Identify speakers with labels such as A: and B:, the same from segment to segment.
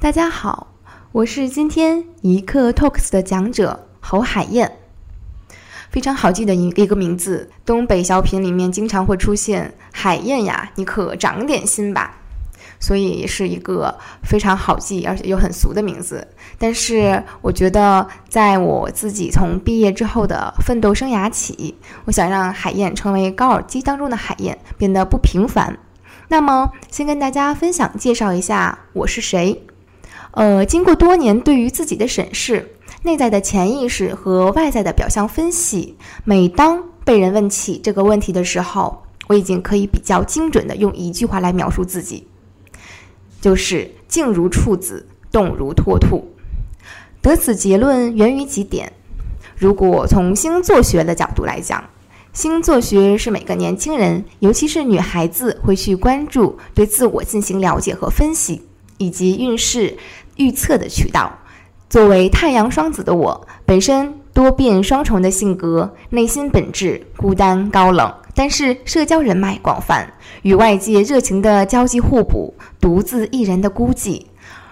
A: 大家好，我是今天一刻 Talks 的讲者侯海燕，非常好记的一一个名字。东北小品里面经常会出现“海燕呀，你可长点心吧”，所以是一个非常好记而且又很俗的名字。但是我觉得，在我自己从毕业之后的奋斗生涯起，我想让海燕成为高尔基当中的海燕，变得不平凡。那么，先跟大家分享介绍一下我是谁。呃，经过多年对于自己的审视，内在的潜意识和外在的表象分析，每当被人问起这个问题的时候，我已经可以比较精准的用一句话来描述自己，就是静如处子，动如脱兔。得此结论源于几点。如果从星座学的角度来讲，星座学是每个年轻人，尤其是女孩子会去关注、对自我进行了解和分析，以及运势。预测的渠道。作为太阳双子的我，本身多变双重的性格，内心本质孤单高冷，但是社交人脉广泛，与外界热情的交际互补，独自一人的孤寂。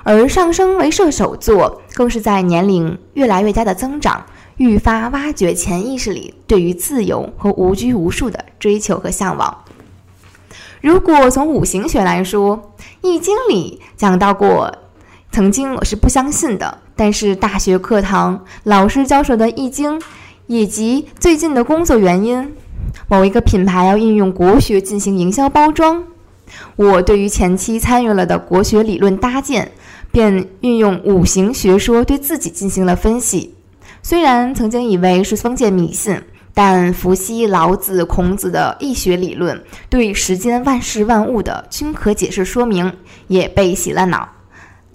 A: 而上升为射手座，更是在年龄越来越加的增长，愈发挖掘潜意识里对于自由和无拘无束的追求和向往。如果从五行学来说，《易经》里讲到过。曾经我是不相信的，但是大学课堂老师教授的《易经》，以及最近的工作原因，某一个品牌要运用国学进行营销包装，我对于前期参与了的国学理论搭建，便运用五行学说对自己进行了分析。虽然曾经以为是封建迷信，但伏羲、老子、孔子的易学理论对世间万事万物的均可解释说明，也被洗了脑。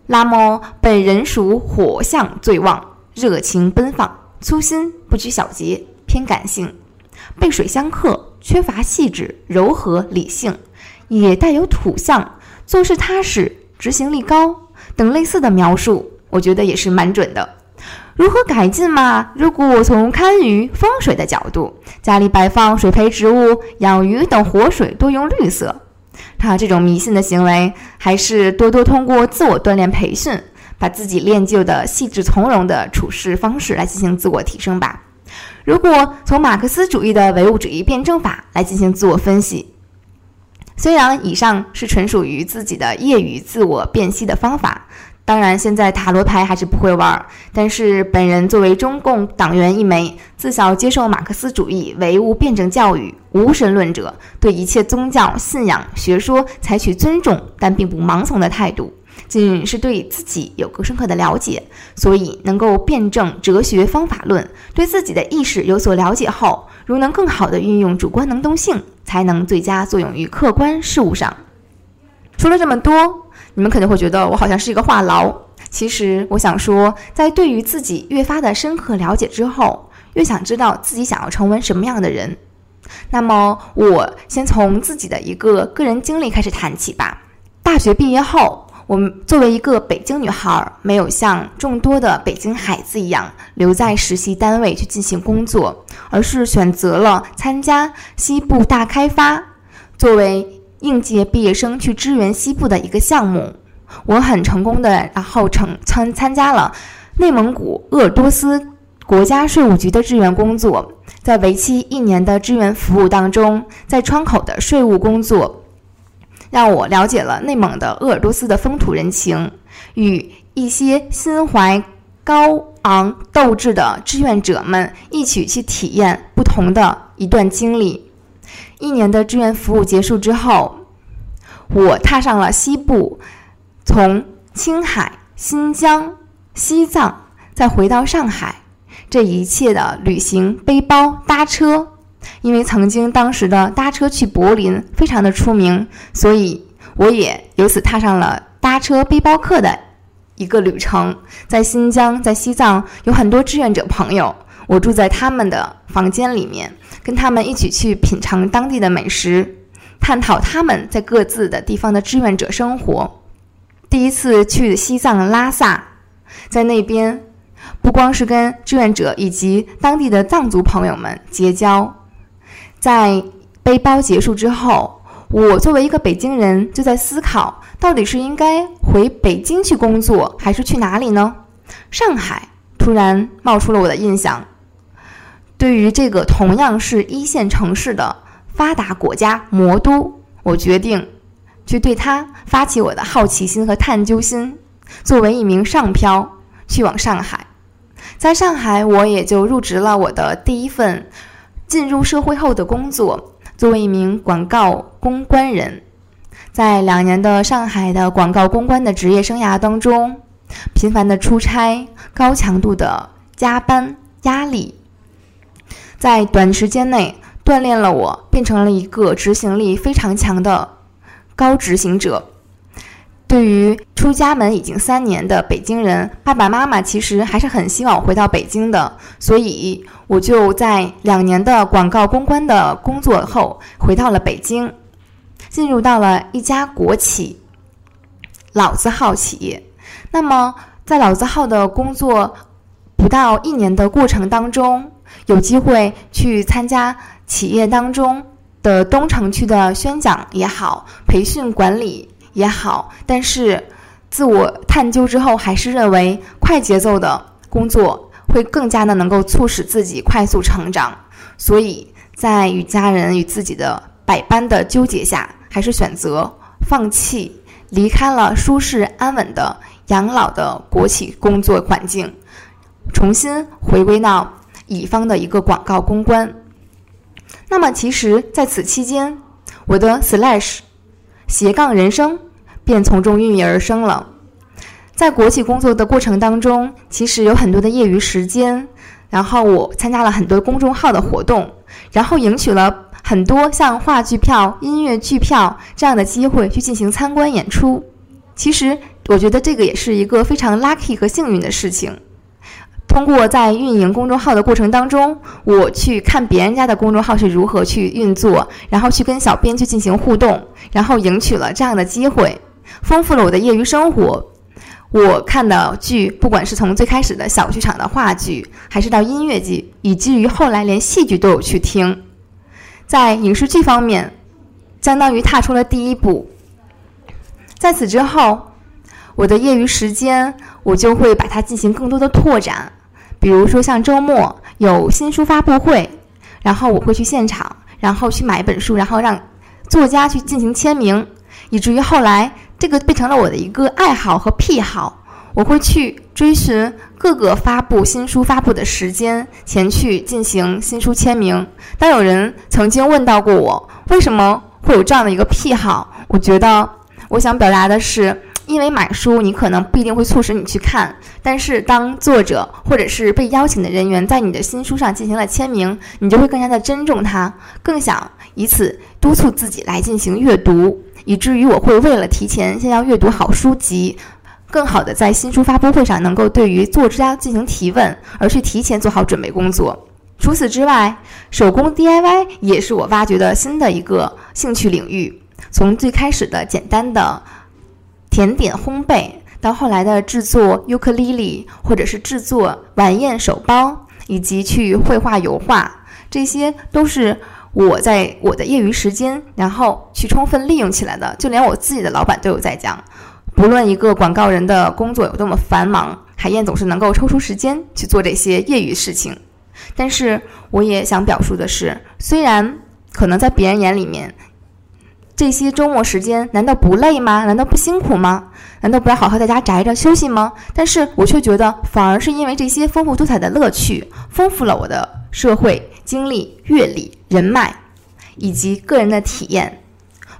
A: 那么，本人属火象最旺，热情奔放，粗心不拘小节，偏感性，被水相克，缺乏细致、柔和、理性，也带有土象，做事踏实，执行力高等类似的描述，我觉得也是蛮准的。如何改进嘛？如果我从堪舆风水的角度，家里摆放水培植物、养鱼等活水，多用绿色。他这种迷信的行为，还是多多通过自我锻炼培训，把自己练就的细致从容的处事方式来进行自我提升吧。如果从马克思主义的唯物主义辩证法来进行自我分析，虽然以上是纯属于自己的业余自我辨析的方法。当然，现在塔罗牌还是不会玩。但是，本人作为中共党员一枚，自小接受马克思主义唯物辩证教育，无神论者，对一切宗教信仰学说采取尊重但并不盲从的态度，仅是对自己有更深刻的了解，所以能够辩证哲学方法论，对自己的意识有所了解后，如能更好的运用主观能动性，才能最佳作用于客观事物上。说了这么多。你们可能会觉得我好像是一个话痨，其实我想说，在对于自己越发的深刻了解之后，越想知道自己想要成为什么样的人。那么，我先从自己的一个个人经历开始谈起吧。大学毕业后，我们作为一个北京女孩，没有像众多的北京孩子一样留在实习单位去进行工作，而是选择了参加西部大开发，作为。应届毕业生去支援西部的一个项目，我很成功的，然后成参参加了内蒙古鄂尔多斯国家税务局的支援工作。在为期一年的支援服务当中，在窗口的税务工作，让我了解了内蒙的鄂尔多斯的风土人情，与一些心怀高昂斗志的志愿者们一起去体验不同的一段经历。一年的志愿服务结束之后，我踏上了西部，从青海、新疆、西藏，再回到上海，这一切的旅行、背包、搭车，因为曾经当时的搭车去柏林非常的出名，所以我也由此踏上了搭车背包客的一个旅程。在新疆、在西藏有很多志愿者朋友，我住在他们的房间里面。跟他们一起去品尝当地的美食，探讨他们在各自的地方的志愿者生活。第一次去西藏拉萨，在那边不光是跟志愿者以及当地的藏族朋友们结交，在背包结束之后，我作为一个北京人，就在思考，到底是应该回北京去工作，还是去哪里呢？上海突然冒出了我的印象。对于这个同样是一线城市的发达国家魔都，我决定去对它发起我的好奇心和探究心。作为一名上漂，去往上海，在上海我也就入职了我的第一份进入社会后的工作，作为一名广告公关人。在两年的上海的广告公关的职业生涯当中，频繁的出差，高强度的加班压力。在短时间内锻炼了我，变成了一个执行力非常强的高执行者。对于出家门已经三年的北京人，爸爸妈妈其实还是很希望我回到北京的，所以我就在两年的广告公关的工作后回到了北京，进入到了一家国企老字号企业。那么在老字号的工作不到一年的过程当中，有机会去参加企业当中的东城区的宣讲也好，培训管理也好，但是自我探究之后，还是认为快节奏的工作会更加的能够促使自己快速成长，所以在与家人与自己的百般的纠结下，还是选择放弃，离开了舒适安稳的养老的国企工作环境，重新回归到。乙方的一个广告公关，那么其实在此期间，我的 slash 斜杠人生便从中孕育而生了。在国企工作的过程当中，其实有很多的业余时间，然后我参加了很多公众号的活动，然后赢取了很多像话剧票、音乐剧票这样的机会去进行参观演出。其实我觉得这个也是一个非常 lucky 和幸运的事情。通过在运营公众号的过程当中，我去看别人家的公众号是如何去运作，然后去跟小编去进行互动，然后赢取了这样的机会，丰富了我的业余生活。我看的剧，不管是从最开始的小剧场的话剧，还是到音乐剧，以至于后来连戏剧都有去听，在影视剧方面，相当于踏出了第一步。在此之后，我的业余时间，我就会把它进行更多的拓展。比如说，像周末有新书发布会，然后我会去现场，然后去买一本书，然后让作家去进行签名，以至于后来这个变成了我的一个爱好和癖好。我会去追寻各个发布新书发布的时间，前去进行新书签名。当有人曾经问到过我为什么会有这样的一个癖好，我觉得我想表达的是。因为买书，你可能不一定会促使你去看，但是当作者或者是被邀请的人员在你的新书上进行了签名，你就会更加的珍重它，更想以此督促自己来进行阅读，以至于我会为了提前先要阅读好书籍，更好的在新书发布会上能够对于作家进行提问，而去提前做好准备工作。除此之外，手工 DIY 也是我挖掘的新的一个兴趣领域，从最开始的简单的。甜点烘焙，到后来的制作尤克里里，或者是制作晚宴手包，以及去绘画油画，这些都是我在我的业余时间，然后去充分利用起来的。就连我自己的老板都有在讲，不论一个广告人的工作有多么繁忙，海燕总是能够抽出时间去做这些业余事情。但是我也想表述的是，虽然可能在别人眼里面。这些周末时间难道不累吗？难道不辛苦吗？难道不要好好在家宅着休息吗？但是我却觉得，反而是因为这些丰富多彩的乐趣，丰富了我的社会经历、阅历、人脉，以及个人的体验。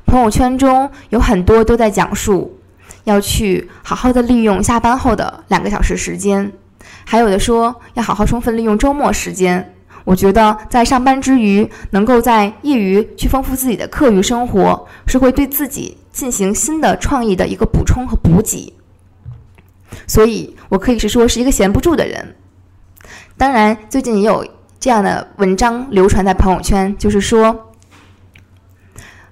A: 朋友圈中有很多都在讲述，要去好好的利用下班后的两个小时时间，还有的说要好好充分利用周末时间。我觉得在上班之余，能够在业余去丰富自己的课余生活，是会对自己进行新的创意的一个补充和补给。所以我可以是说是一个闲不住的人。当然，最近也有这样的文章流传在朋友圈，就是说，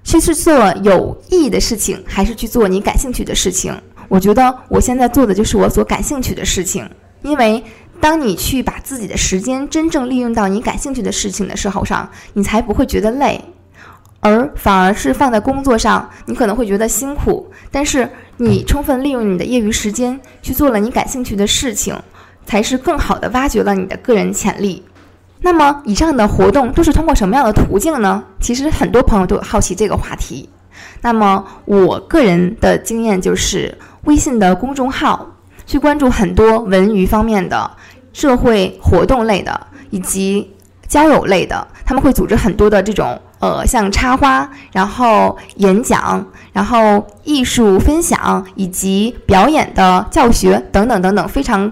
A: 去是做有意义的事情，还是去做你感兴趣的事情？我觉得我现在做的就是我所感兴趣的事情，因为。当你去把自己的时间真正利用到你感兴趣的事情的时候上，你才不会觉得累。而反而是放在工作上，你可能会觉得辛苦，但是你充分利用你的业余时间去做了你感兴趣的事情，才是更好的挖掘了你的个人潜力。那么，以上的活动都是通过什么样的途径呢？其实很多朋友都好奇这个话题。那么，我个人的经验就是微信的公众号，去关注很多文娱方面的、社会活动类的以及交友类的，他们会组织很多的这种呃，像插花，然后演讲，然后艺术分享以及表演的教学等等等等，非常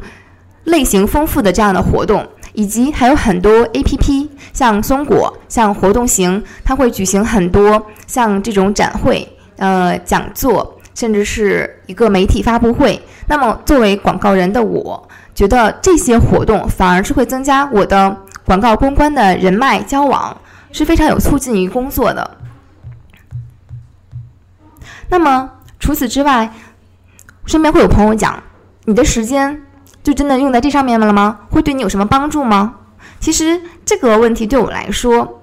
A: 类型丰富的这样的活动。以及还有很多 A P P，像松果、像活动行，它会举行很多像这种展会、呃讲座，甚至是一个媒体发布会。那么作为广告人的我，觉得这些活动反而是会增加我的广告公关的人脉交往，是非常有促进于工作的。那么除此之外，身边会有朋友讲，你的时间。就真的用在这上面了吗？会对你有什么帮助吗？其实这个问题对我来说，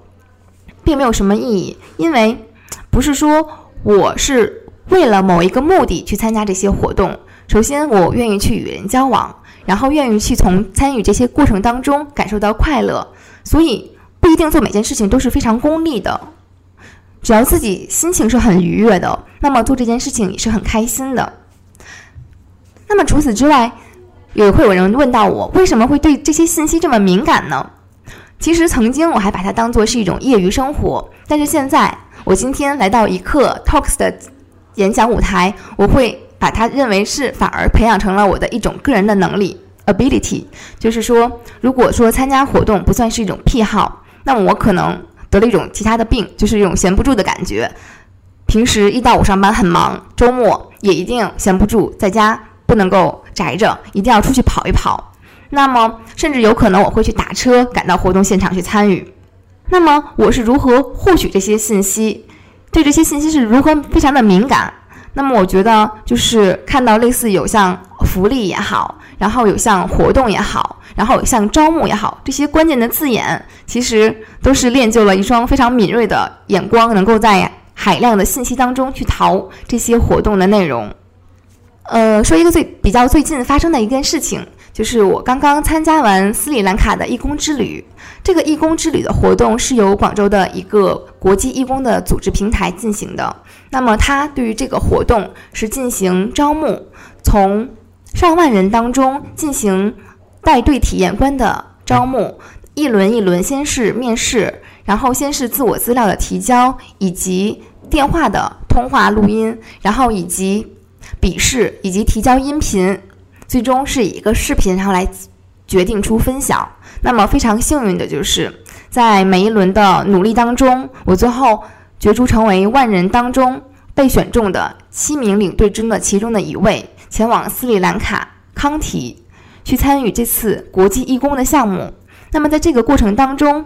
A: 并没有什么意义，因为不是说我是为了某一个目的去参加这些活动。首先，我愿意去与人交往，然后愿意去从参与这些过程当中感受到快乐，所以不一定做每件事情都是非常功利的。只要自己心情是很愉悦的，那么做这件事情也是很开心的。那么除此之外，也会有人问到我为什么会对这些信息这么敏感呢？其实曾经我还把它当做是一种业余生活，但是现在我今天来到一课 Talks 的演讲舞台，我会把它认为是反而培养成了我的一种个人的能力 ability。就是说，如果说参加活动不算是一种癖好，那么我可能得了一种其他的病，就是一种闲不住的感觉。平时一到五上班很忙，周末也一定闲不住，在家。不能够宅着，一定要出去跑一跑。那么，甚至有可能我会去打车赶到活动现场去参与。那么，我是如何获取这些信息？对这些信息是如何非常的敏感？那么，我觉得就是看到类似有像福利也好，然后有像活动也好，然后有像招募也好，这些关键的字眼，其实都是练就了一双非常敏锐的眼光，能够在海量的信息当中去淘这些活动的内容。呃，说一个最比较最近发生的一件事情，就是我刚刚参加完斯里兰卡的义工之旅。这个义工之旅的活动是由广州的一个国际义工的组织平台进行的。那么，它对于这个活动是进行招募，从上万人当中进行带队体验官的招募，一轮一轮，先是面试，然后先是自我资料的提交，以及电话的通话录音，然后以及。笔试以及提交音频，最终是以一个视频，然后来决定出分晓。那么非常幸运的就是，在每一轮的努力当中，我最后角逐成为万人当中被选中的七名领队中的其中的一位，前往斯里兰卡康提去参与这次国际义工的项目。那么在这个过程当中，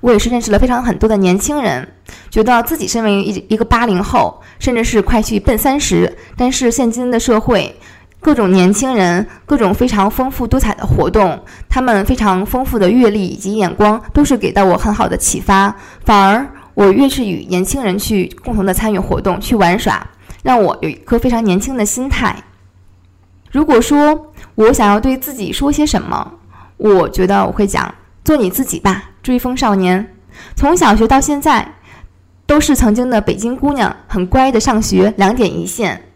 A: 我也是认识了非常很多的年轻人，觉得自己身为一一个八零后，甚至是快去奔三十，但是现今的社会，各种年轻人，各种非常丰富多彩的活动，他们非常丰富的阅历以及眼光，都是给到我很好的启发。反而我越是与年轻人去共同的参与活动、去玩耍，让我有一颗非常年轻的心态。如果说我想要对自己说些什么，我觉得我会讲。做你自己吧，追风少年。从小学到现在，都是曾经的北京姑娘，很乖的上学，两点一线。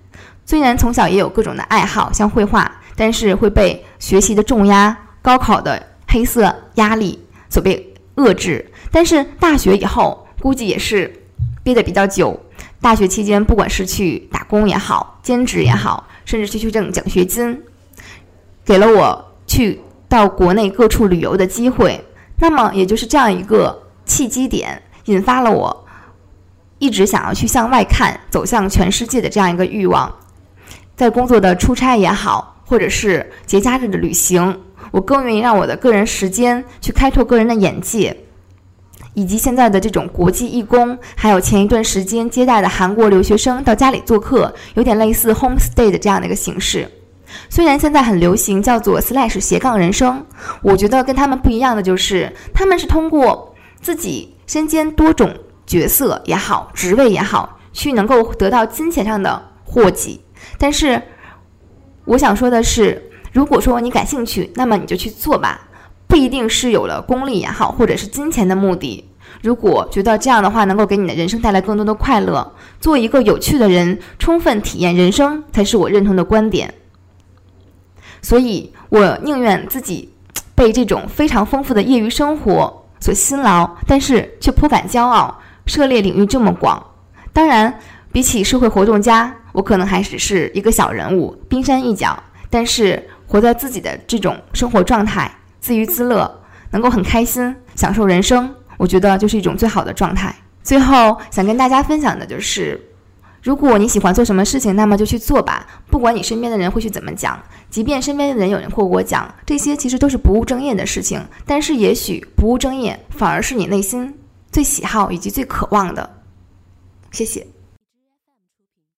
A: 虽然从小也有各种的爱好，像绘画，但是会被学习的重压、高考的黑色压力所被遏制。但是大学以后，估计也是憋得比较久。大学期间，不管是去打工也好，兼职也好，甚至去去挣奖学金，给了我去。到国内各处旅游的机会，那么也就是这样一个契机点，引发了我一直想要去向外看、走向全世界的这样一个欲望。在工作的出差也好，或者是节假日的旅行，我更愿意让我的个人时间去开拓个人的眼界，以及现在的这种国际义工，还有前一段时间接待的韩国留学生到家里做客，有点类似 home stay 的这样的一个形式。虽然现在很流行叫做 slash 斜杠人生，我觉得跟他们不一样的就是，他们是通过自己身兼多种角色也好，职位也好，去能够得到金钱上的获给。但是，我想说的是，如果说你感兴趣，那么你就去做吧，不一定是有了功利也好，或者是金钱的目的。如果觉得这样的话能够给你的人生带来更多的快乐，做一个有趣的人，充分体验人生，才是我认同的观点。所以我宁愿自己被这种非常丰富的业余生活所辛劳，但是却颇感骄傲，涉猎领域这么广。当然，比起社会活动家，我可能还只是一个小人物，冰山一角。但是活在自己的这种生活状态，自娱自乐，能够很开心，享受人生。我觉得就是一种最好的状态。最后想跟大家分享的就是，如果你喜欢做什么事情，那么就去做吧。不管你身边的人会去怎么讲，即便身边的人有人或我讲，这些其实都是不务正业的事情。但是也许不务正业反而是你内心最喜好以及最渴望的。谢谢。